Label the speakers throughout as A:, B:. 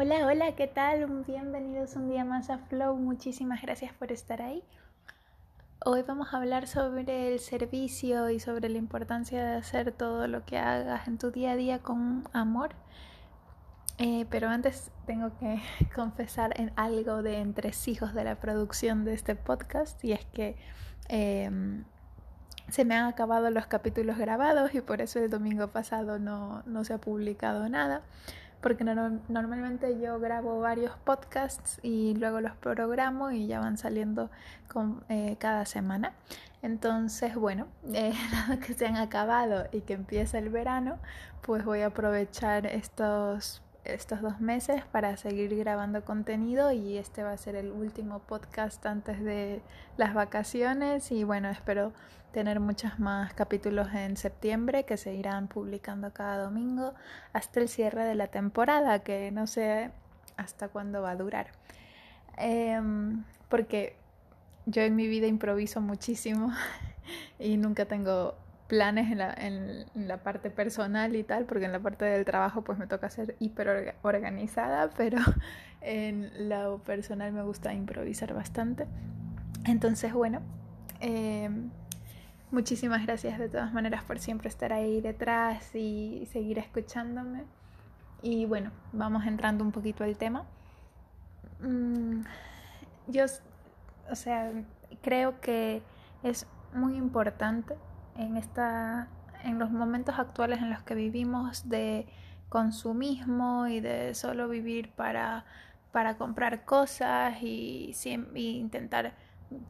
A: Hola, hola, ¿qué tal? Bienvenidos un día más a Flow. Muchísimas gracias por estar ahí. Hoy vamos a hablar sobre el servicio y sobre la importancia de hacer todo lo que hagas en tu día a día con amor. Eh, pero antes tengo que confesar en algo de entresijos de la producción de este podcast y es que em, se me han acabado los capítulos grabados y por eso el domingo pasado no, no se ha publicado nada porque normalmente yo grabo varios podcasts y luego los programo y ya van saliendo con, eh, cada semana. Entonces, bueno, eh, que se han acabado y que empieza el verano, pues voy a aprovechar estos estos dos meses para seguir grabando contenido y este va a ser el último podcast antes de las vacaciones y bueno, espero tener muchos más capítulos en septiembre que se irán publicando cada domingo hasta el cierre de la temporada que no sé hasta cuándo va a durar. Em, porque yo en mi vida improviso muchísimo y nunca tengo planes en la, parte personal y tal, porque en la parte del trabajo pues me toca ser hiper organizada, pero en lo personal me gusta improvisar bastante. Entonces, bueno, em, muchísimas gracias de todas maneras por siempre estar ahí detrás y seguir escuchándome. Y bueno, vamos entrando un poquito al tema. Mm, yo, o sea, creo que es muy importante en, esta, en los momentos actuales en los que vivimos de consumismo y de solo vivir para, para comprar cosas y, intentar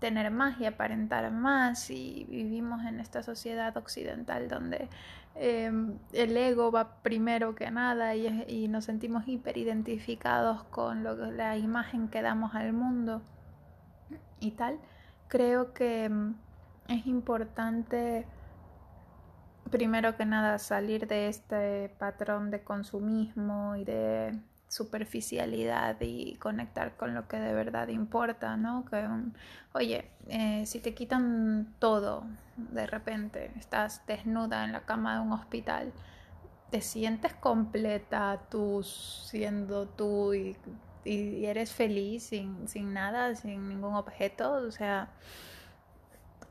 A: tener más y aparentar más y vivimos en esta sociedad occidental donde em, el ego va primero que nada y, y nos sentimos hiperidentificados con lo, la imagen que damos al mundo y tal. Creo que em, es importante primero que nada salir de este patrón de consumismo y de superficialidad y conectar con lo que de verdad importa, ¿no? Que, oye, eh, si te quitan todo de repente, estás desnuda en la cama de un hospital, te sientes completa tú siendo tú y, y eres feliz sin, sin nada, sin ningún objeto, o sea,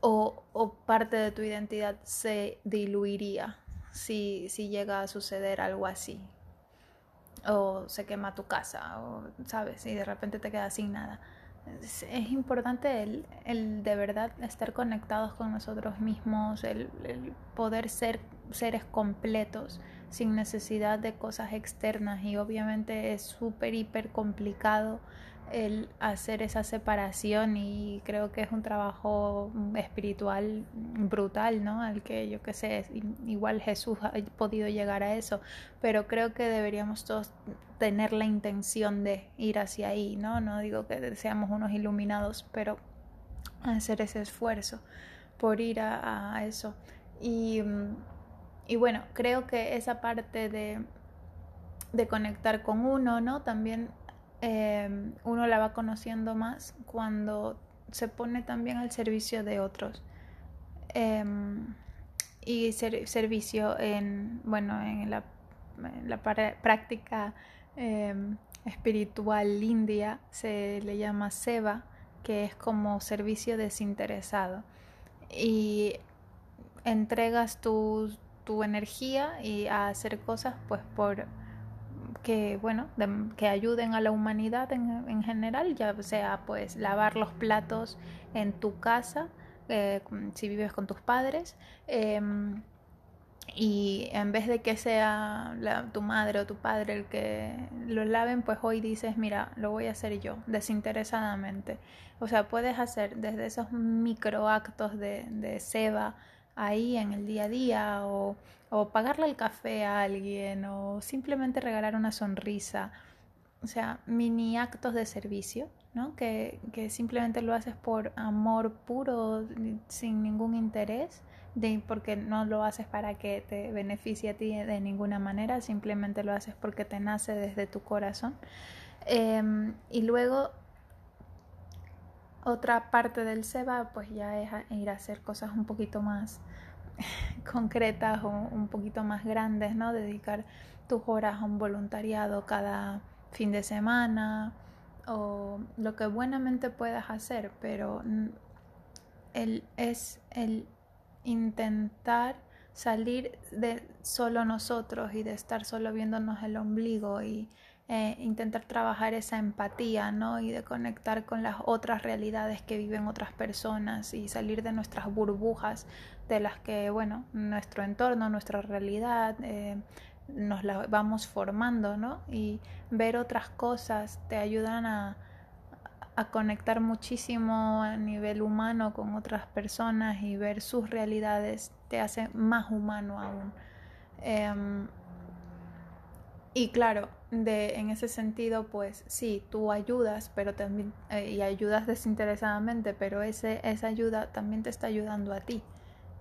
A: o, o, parte de tu identidad se diluiría si, si llega a suceder algo así. O se quema tu casa, o sabes, y de repente te quedas sin nada. Es, importante el, el, de verdad estar conectados con nosotros mismos, el, el poder ser seres completos sin necesidad de cosas externas y obviamente es súper, hiper complicado el hacer esa separación y creo que es un trabajo espiritual brutal, ¿no? Al que yo que sé, igual Jesús ha podido llegar a eso, pero creo que deberíamos todos tener la intención de ir hacia ahí, ¿no? No digo que seamos unos iluminados, pero hacer ese esfuerzo por ir a, eso. Y, y bueno, creo que esa parte de, de conectar con uno, ¿no? También Em, uno la va conociendo más cuando se pone también al servicio de otros. Em, y servicio en, bueno, en la, práctica em, espiritual india se le llama seva, que es como servicio desinteresado. Y entregas tu, tu energía y a hacer cosas pues por que bueno que ayuden a la humanidad en, general ya sea pues lavar los platos en tu casa eh, si vives con tus padres em, y en vez de que sea tu madre o tu padre el que lo laven, pues hoy dices, mira, lo voy a hacer yo, desinteresadamente. O sea, puedes hacer desde esos microactos de, de seba ahí en el día a día o, o pagarle el café a alguien o simplemente regalar una sonrisa. O sea, mini actos de servicio, ¿no? Que, que simplemente lo haces por amor puro, sin ningún interés, de, porque no lo haces para que te beneficie a ti de ninguna manera, simplemente lo haces porque te nace desde tu corazón. Em, y luego otra parte del SEBA pues ya es ir a hacer cosas un poquito más concretas o un poquito más grandes, ¿no? Dedicar tus horas a un voluntariado cada, fin de semana o lo que buenamente puedas hacer, pero el, es el intentar salir de solo nosotros y de estar solo viéndonos el ombligo y eh, intentar trabajar esa empatía, ¿no? Y de conectar con las otras realidades que viven otras personas y salir de nuestras burbujas de las que, bueno, nuestro entorno, nuestra realidad, eh, nos la vamos formando, ¿no? Y ver otras cosas te ayudan a, conectar muchísimo a nivel humano con otras personas y ver sus realidades te hace más humano aún. Em, y claro, de, en ese sentido, pues sí, tú ayudas, pero también, eh, y ayudas desinteresadamente, pero ese, esa ayuda también te está ayudando a ti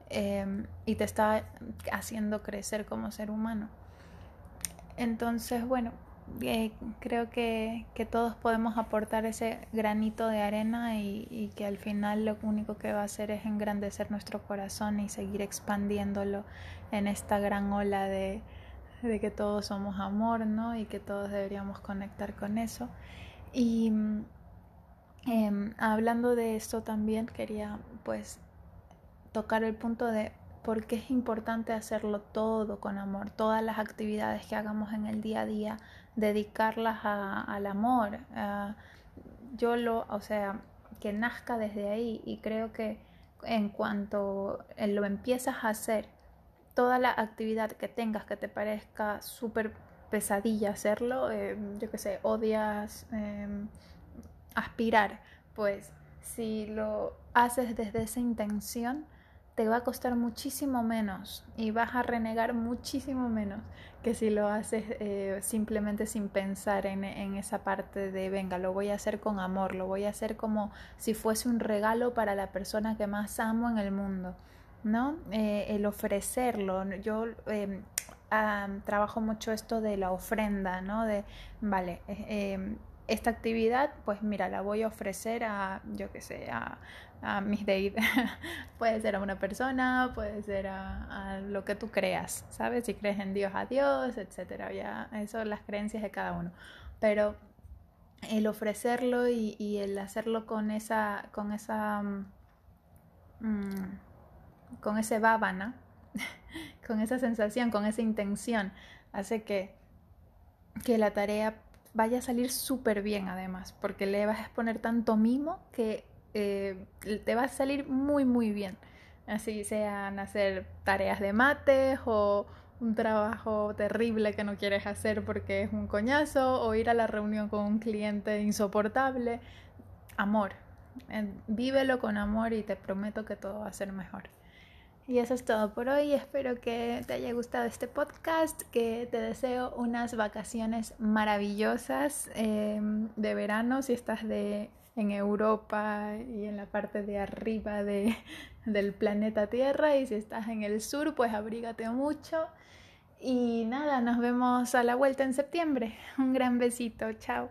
A: em, y te está haciendo crecer como ser humano. Entonces, bueno, eh, creo que, que, todos podemos aportar ese granito de arena y, y, que al final lo único que va a hacer es engrandecer nuestro corazón y seguir expandiéndolo en esta gran ola de, de que todos somos amor, ¿no? Y que todos deberíamos conectar con eso. Y eh, hablando de esto también quería pues tocar el punto de por qué es importante hacerlo todo con amor, todas las actividades que hagamos en el día a día, dedicarlas al amor. yo lo, o sea, que nazca desde ahí y creo que en cuanto lo empiezas a hacer toda la actividad que tengas que te parezca súper pesadilla hacerlo, eh, yo que sé, odias em, aspirar, pues si lo haces desde esa intención, te va a costar muchísimo menos y vas a renegar muchísimo menos que si lo haces eh, simplemente sin pensar en, en, esa parte de, venga, lo voy a hacer con amor, lo voy a hacer como si fuese un regalo para la persona que más amo en el mundo. ¿No? Eh, el ofrecerlo. Yo em, trabajo mucho esto de la ofrenda, ¿no? De, vale, eh, em, esta actividad, pues mira, la voy a ofrecer a, yo qué sé, a, a mis deidades. puede ser a una persona, puede ser a, lo que tú creas, ¿sabes? Si crees en Dios, a Dios, etcétera. Ya, eso son las creencias de cada uno. Pero el ofrecerlo y, el hacerlo con esa, con esa mm, con ese bábana, con esa sensación, con esa intención, hace que, que la tarea vaya a salir súper bien además, porque le vas a exponer tanto mimo que eh, te va a salir muy, muy bien. Así sean hacer tareas de mates o un trabajo terrible que no quieres hacer porque es un coñazo o ir a la reunión con un cliente insoportable. Amor, eh, vívelo con amor y te prometo que todo va a ser mejor. Y eso es todo por hoy. Espero que te haya gustado este podcast, que te deseo unas vacaciones maravillosas em, de verano si estás de, en Europa y en la parte de arriba de, del planeta Tierra y si estás en el sur pues abrígate mucho. Y nada, nos vemos a la vuelta en septiembre. Un gran besito, chao.